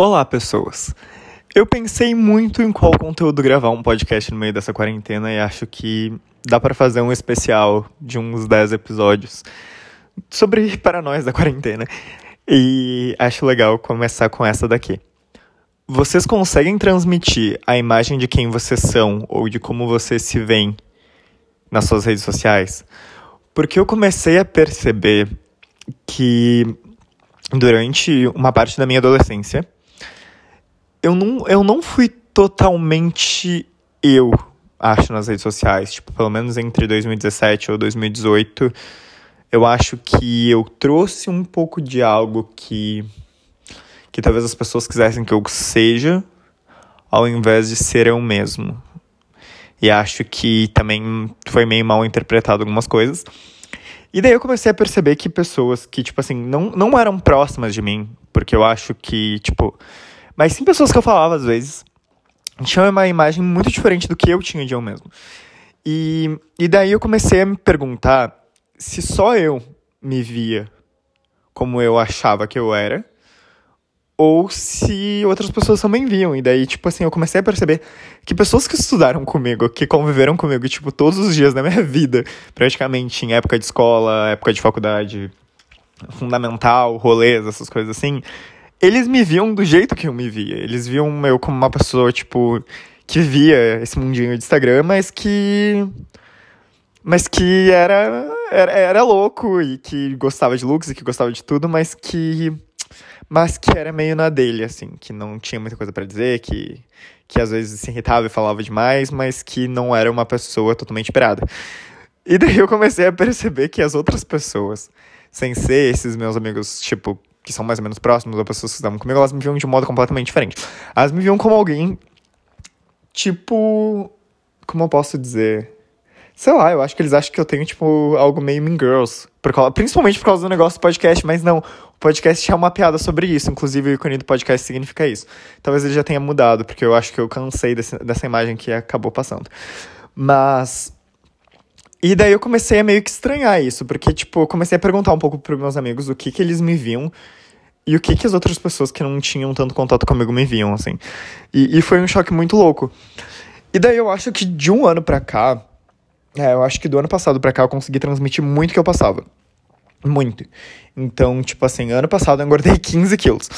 Olá, pessoas. Eu pensei muito em qual conteúdo gravar um podcast no meio dessa quarentena e acho que dá para fazer um especial de uns 10 episódios sobre paranoias da quarentena. E acho legal começar com essa daqui. Vocês conseguem transmitir a imagem de quem vocês são ou de como vocês se veem nas suas redes sociais? Porque eu comecei a perceber que durante uma parte da minha adolescência, eu não, eu não fui totalmente eu, acho, nas redes sociais. Tipo, pelo menos entre 2017 ou 2018, eu acho que eu trouxe um pouco de algo que, que talvez as pessoas quisessem que eu seja, ao invés de ser eu mesmo. E acho que também foi meio mal interpretado algumas coisas. E daí eu comecei a perceber que pessoas que, tipo assim, não, não eram próximas de mim, porque eu acho que, tipo. Mas sim pessoas que eu falava às vezes, tinham uma imagem muito diferente do que eu tinha de eu mesmo. E, e daí eu comecei a me perguntar se só eu me via como eu achava que eu era, ou se outras pessoas também viam. E daí, tipo assim, eu comecei a perceber que pessoas que estudaram comigo, que conviveram comigo, tipo, todos os dias da minha vida, praticamente em época de escola, época de faculdade, fundamental, rolês, essas coisas assim, eles me viam do jeito que eu me via. Eles viam eu como uma pessoa, tipo, que via esse mundinho de Instagram, mas que. Mas que era, era, era louco e que gostava de looks e que gostava de tudo, mas que mas que era meio na dele, assim, que não tinha muita coisa para dizer, que, que às vezes se irritava e falava demais, mas que não era uma pessoa totalmente pirada. E daí eu comecei a perceber que as outras pessoas, sem ser esses meus amigos, tipo, que são mais ou menos próximos, ou pessoas que estavam comigo, elas me viam de modo completamente diferente. Elas me viam como alguém, tipo, como eu posso dizer? Sei lá, eu acho que eles acham que eu tenho, tipo, algo meio Mean Girls. Por causa, principalmente por causa do negócio do podcast, mas não. O podcast é uma piada sobre isso. Inclusive, o ícone do podcast significa isso. Talvez ele já tenha mudado, porque eu acho que eu cansei desse, dessa imagem que acabou passando. Mas. E daí eu comecei a meio que estranhar isso, porque, tipo, eu comecei a perguntar um pouco pros meus amigos o que que eles me viam e o que que as outras pessoas que não tinham tanto contato comigo me viam, assim. E, e foi um choque muito louco. E daí eu acho que de um ano pra cá, é, eu acho que do ano passado pra cá eu consegui transmitir muito que eu passava. Muito. Então, tipo assim, ano passado eu engordei 15 quilos.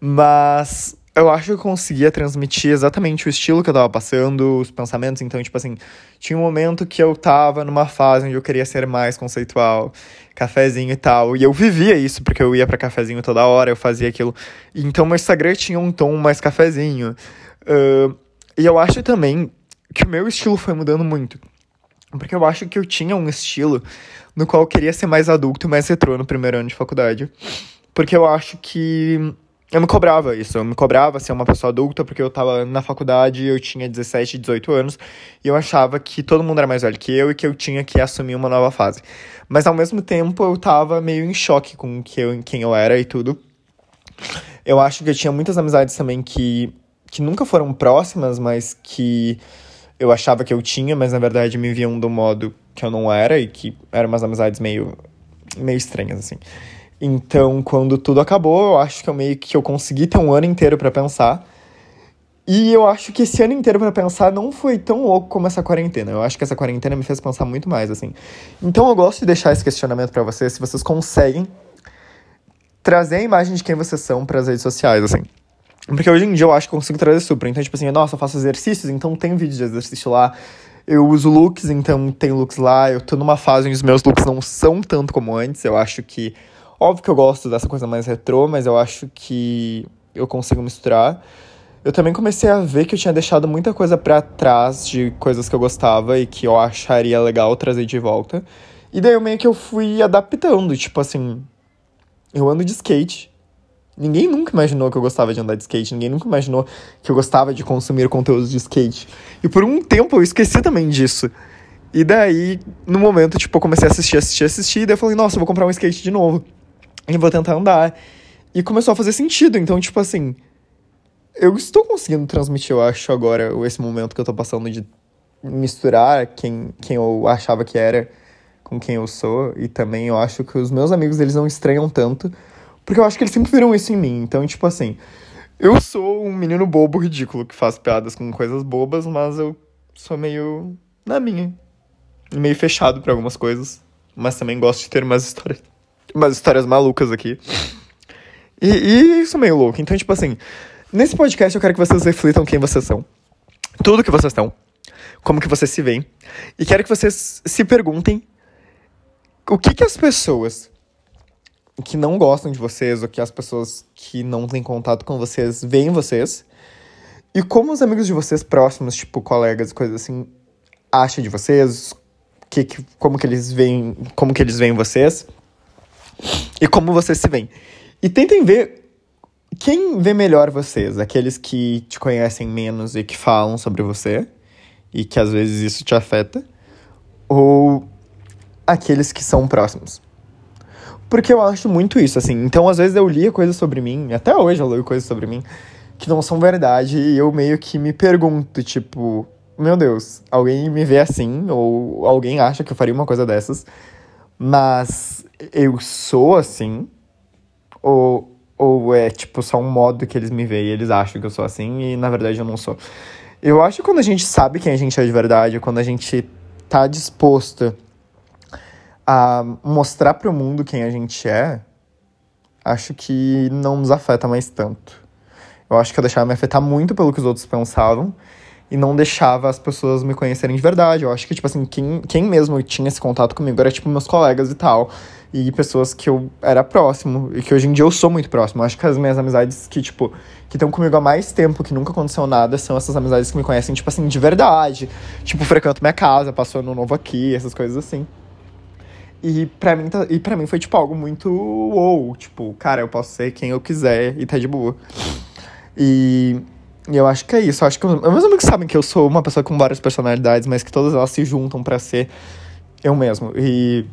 Mas eu acho que eu conseguia transmitir exatamente o estilo que eu tava passando, os pensamentos. Então, tipo assim, tinha um momento que eu tava numa fase onde eu queria ser mais conceitual, cafezinho e tal. E eu vivia isso, porque eu ia para cafezinho toda hora, eu fazia aquilo. Então, meu Instagram tinha um tom mais cafezinho. Uh, e eu acho também que o meu estilo foi mudando muito. Porque eu acho que eu tinha um estilo no qual eu queria ser mais adulto, mais retrô no primeiro ano de faculdade. Porque eu acho que eu me cobrava isso, eu me cobrava ser uma pessoa adulta, porque eu tava na faculdade, eu tinha 17, 18 anos, e eu achava que todo mundo era mais velho que eu e que eu tinha que assumir uma nova fase. Mas ao mesmo tempo eu tava meio em choque com que eu, quem eu era e tudo. Eu acho que eu tinha muitas amizades também que, que nunca foram próximas, mas que eu achava que eu tinha, mas na verdade me viam do modo que eu não era e que eram umas amizades meio, meio estranhas, assim. Então, quando tudo acabou, eu acho que eu meio que eu consegui ter um ano inteiro para pensar. E eu acho que esse ano inteiro para pensar não foi tão louco como essa quarentena. Eu acho que essa quarentena me fez pensar muito mais, assim. Então eu gosto de deixar esse questionamento para vocês, se vocês conseguem trazer a imagem de quem vocês são para as redes sociais, assim. Porque hoje em dia eu acho que consigo trazer super. Então, tipo assim, nossa, eu faço exercícios, então tem vídeo de exercício lá. Eu uso looks, então tem looks lá. Eu tô numa fase onde os meus looks não são tanto como antes. Eu acho que. Óbvio que eu gosto dessa coisa mais retrô, mas eu acho que eu consigo misturar. Eu também comecei a ver que eu tinha deixado muita coisa para trás de coisas que eu gostava e que eu acharia legal trazer de volta. E daí eu meio que eu fui adaptando, tipo assim, eu ando de skate. Ninguém nunca imaginou que eu gostava de andar de skate, ninguém nunca imaginou que eu gostava de consumir conteúdos de skate. E por um tempo eu esqueci também disso. E daí, no momento, tipo, eu comecei a assistir, assistir, assistir, e daí eu falei, nossa, eu vou comprar um skate de novo. E vou tentar andar. E começou a fazer sentido, então, tipo assim, eu estou conseguindo transmitir, eu acho, agora, esse momento que eu tô passando de misturar quem, quem eu achava que era com quem eu sou. E também eu acho que os meus amigos, eles não estranham tanto porque eu acho que eles sempre viram isso em mim. Então, tipo assim, Eu sou um menino bobo ridículo que faz piadas com coisas bobas, mas eu sou meio na minha. Meio fechado para algumas coisas. Mas também gosto de ter umas histórias. Umas histórias malucas aqui. E, e isso é meio louco. Então, tipo assim, nesse podcast eu quero que vocês reflitam quem vocês são. Tudo que vocês são. Como que vocês se veem. E quero que vocês se perguntem o que que as pessoas que não gostam de vocês, ou que as pessoas que não têm contato com vocês veem vocês. E como os amigos de vocês próximos, tipo colegas, coisas assim, acham de vocês, que, que, como que eles veem, como que eles veem vocês e como vocês se veem. E tentem ver quem vê melhor vocês, aqueles que te conhecem menos e que falam sobre você e que às vezes isso te afeta, ou aqueles que são próximos. Porque eu acho muito isso, assim. Então, às vezes eu lia coisas sobre mim, até hoje eu leio coisas sobre mim, que não são verdade, e eu meio que me pergunto, tipo, meu Deus, alguém me vê assim, ou alguém acha que eu faria uma coisa dessas, mas eu sou assim, ou, ou é, tipo, só um modo que eles me veem e eles acham que eu sou assim, e na verdade eu não sou. Eu acho que quando a gente sabe quem a gente é de verdade, quando a gente tá disposto a mostrar para o mundo quem a gente é, acho que não nos afeta mais tanto. Eu acho que eu deixava me afetar muito pelo que os outros pensavam e não deixava as pessoas me conhecerem de verdade. Eu acho que, tipo assim, quem, quem mesmo tinha esse contato comigo era, tipo, meus colegas e tal. E pessoas que eu era próximo e que hoje em dia eu sou muito próximo. Acho que as minhas amizades que, tipo, que estão comigo há mais tempo, que nunca aconteceu nada, são essas amizades que me conhecem, tipo assim, de verdade. Tipo, frequento minha casa, passou ano novo aqui, essas coisas assim. E pra, mim, tá, e pra mim foi, tipo, algo muito wow. Tipo, cara, eu posso ser quem eu quiser e tá de boa. E, e eu acho que é isso. Eu acho que meus amigos sabem que eu sou uma pessoa com várias personalidades, mas que todas elas se juntam para ser eu mesmo. E,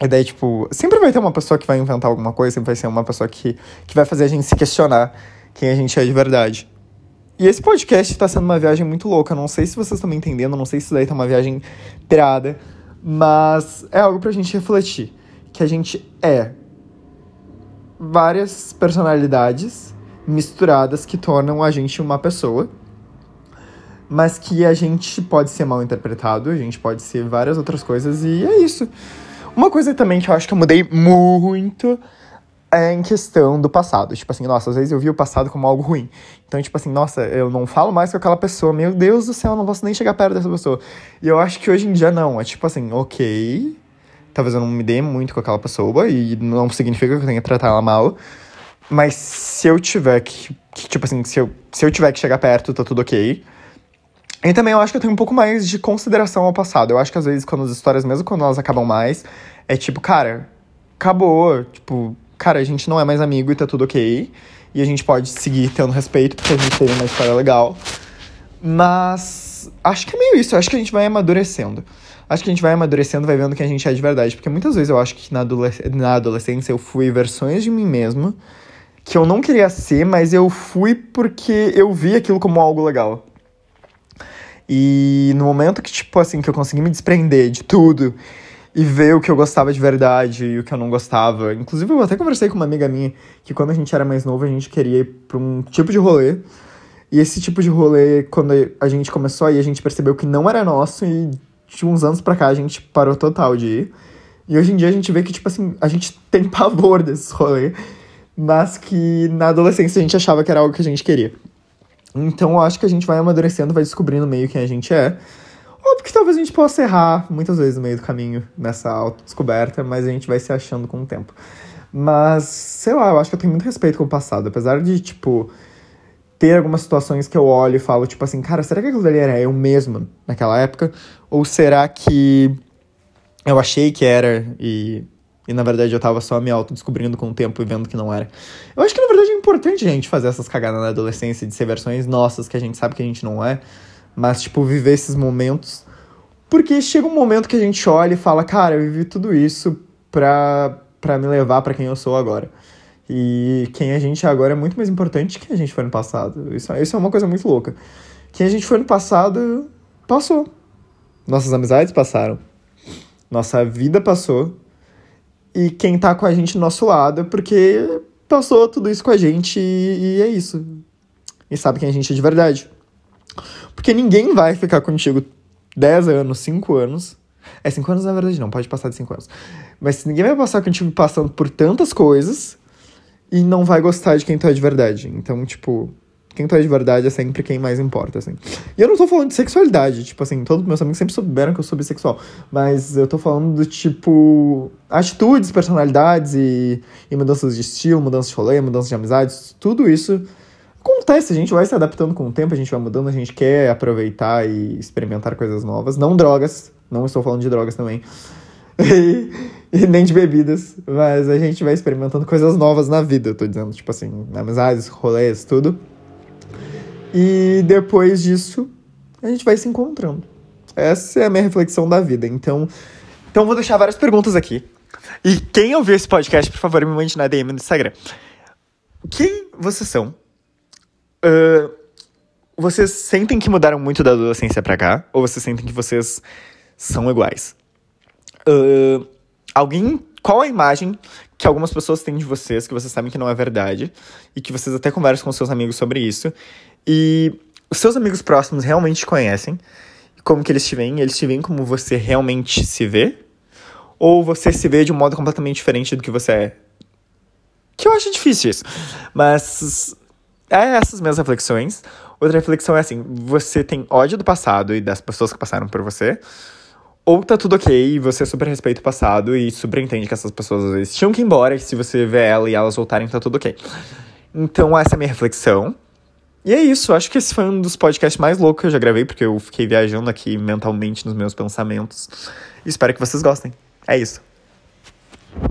e daí, tipo, sempre vai ter uma pessoa que vai inventar alguma coisa, sempre vai ser uma pessoa que, que vai fazer a gente se questionar quem a gente é de verdade. E esse podcast tá sendo uma viagem muito louca. Não sei se vocês estão me entendendo, não sei se daí tá uma viagem pirada. Mas é algo pra gente refletir. Que a gente é várias personalidades misturadas que tornam a gente uma pessoa. Mas que a gente pode ser mal interpretado, a gente pode ser várias outras coisas, e é isso. Uma coisa também que eu acho que eu mudei muito é em questão do passado. Tipo assim, nossa, às vezes eu vi o passado como algo ruim. Então, tipo assim, nossa, eu não falo mais com aquela pessoa. Meu Deus do céu, eu não posso nem chegar perto dessa pessoa. E eu acho que hoje em dia não. É tipo assim, ok. Talvez eu não me dê muito com aquela pessoa. E não significa que eu tenha que tratar ela mal. Mas se eu tiver que. que tipo assim, se eu, se eu tiver que chegar perto, tá tudo ok. E também eu acho que eu tenho um pouco mais de consideração ao passado. Eu acho que às vezes, quando as histórias, mesmo quando elas acabam mais, é tipo, cara, acabou. Tipo, cara, a gente não é mais amigo e tá tudo ok. E a gente pode seguir tendo respeito, porque a gente teve uma história legal. Mas acho que é meio isso. Acho que a gente vai amadurecendo. Acho que a gente vai amadurecendo, vai vendo quem a gente é de verdade. Porque muitas vezes eu acho que na, na adolescência eu fui versões de mim mesmo que eu não queria ser, mas eu fui porque eu vi aquilo como algo legal. E no momento que, tipo assim, que eu consegui me desprender de tudo e ver o que eu gostava de verdade e o que eu não gostava. Inclusive, eu até conversei com uma amiga minha que quando a gente era mais novo, a gente queria ir pra um tipo de rolê. E esse tipo de rolê, quando a gente começou aí, a gente percebeu que não era nosso e de uns anos pra cá a gente parou total de ir. E hoje em dia a gente vê que, tipo assim, a gente tem pavor desses rolês, mas que na adolescência a gente achava que era algo que a gente queria. Então eu acho que a gente vai amadurecendo, vai descobrindo meio quem a gente é. Óbvio que talvez a gente possa errar muitas vezes no meio do caminho nessa autodescoberta, mas a gente vai se achando com o tempo. Mas, sei lá, eu acho que eu tenho muito respeito com o passado. Apesar de, tipo, ter algumas situações que eu olho e falo, tipo assim, cara, será que aquilo ali era eu mesmo naquela época? Ou será que eu achei que era e, e na verdade eu tava só me autodescobrindo com o tempo e vendo que não era? Eu acho que na verdade é importante a gente fazer essas cagadas na adolescência de ser versões nossas que a gente sabe que a gente não é mas, tipo, viver esses momentos. Porque chega um momento que a gente olha e fala, cara, eu vivi tudo isso pra, pra me levar para quem eu sou agora. E quem a gente é agora é muito mais importante que a gente foi no passado. Isso, isso é uma coisa muito louca. Quem a gente foi no passado, passou. Nossas amizades passaram. Nossa vida passou. E quem tá com a gente do nosso lado é porque passou tudo isso com a gente e, e é isso. E sabe quem a gente é de verdade. Porque ninguém vai ficar contigo 10 anos, 5 anos. É 5 anos na verdade não, pode passar de 5 anos. Mas ninguém vai passar contigo passando por tantas coisas e não vai gostar de quem tu é de verdade. Então, tipo, quem tu é de verdade é sempre quem mais importa, assim. E eu não tô falando de sexualidade, tipo assim, todos meus amigos sempre souberam que eu sou bissexual. Mas eu tô falando do tipo. atitudes, personalidades e, e mudanças de estilo, mudanças de rolê, mudanças de amizades, tudo isso acontece, a gente vai se adaptando com o tempo, a gente vai mudando, a gente quer aproveitar e experimentar coisas novas. Não drogas, não estou falando de drogas também. E, e, nem de bebidas, mas a gente vai experimentando coisas novas na vida, eu tô dizendo, tipo assim, amizades, rolês, tudo. E depois disso, a gente vai se encontrando. Essa é a minha reflexão da vida. Então, então vou deixar várias perguntas aqui. E quem ouviu esse podcast, por favor, me mande na DM no Instagram. Quem vocês são? Uh, vocês sentem que mudaram muito da adolescência pra cá? Ou vocês sentem que vocês são iguais? Uh, alguém. Qual a imagem que algumas pessoas têm de vocês que vocês sabem que não é verdade? E que vocês até conversam com seus amigos sobre isso? E os seus amigos próximos realmente te conhecem? Como que eles te veem? Eles te veem como você realmente se vê? Ou você se vê de um modo completamente diferente do que você é? Que eu acho difícil isso. Mas é essas minhas reflexões. Outra reflexão é assim: você tem ódio do passado e das pessoas que passaram por você? Ou tá tudo ok você super respeita o passado e super entende que essas pessoas às vezes tinham que ir embora e se você vê ela e elas voltarem, tá tudo ok. Então, essa é a minha reflexão. E é isso, acho que esse foi um dos podcasts mais loucos que eu já gravei, porque eu fiquei viajando aqui mentalmente nos meus pensamentos. Espero que vocês gostem. É isso.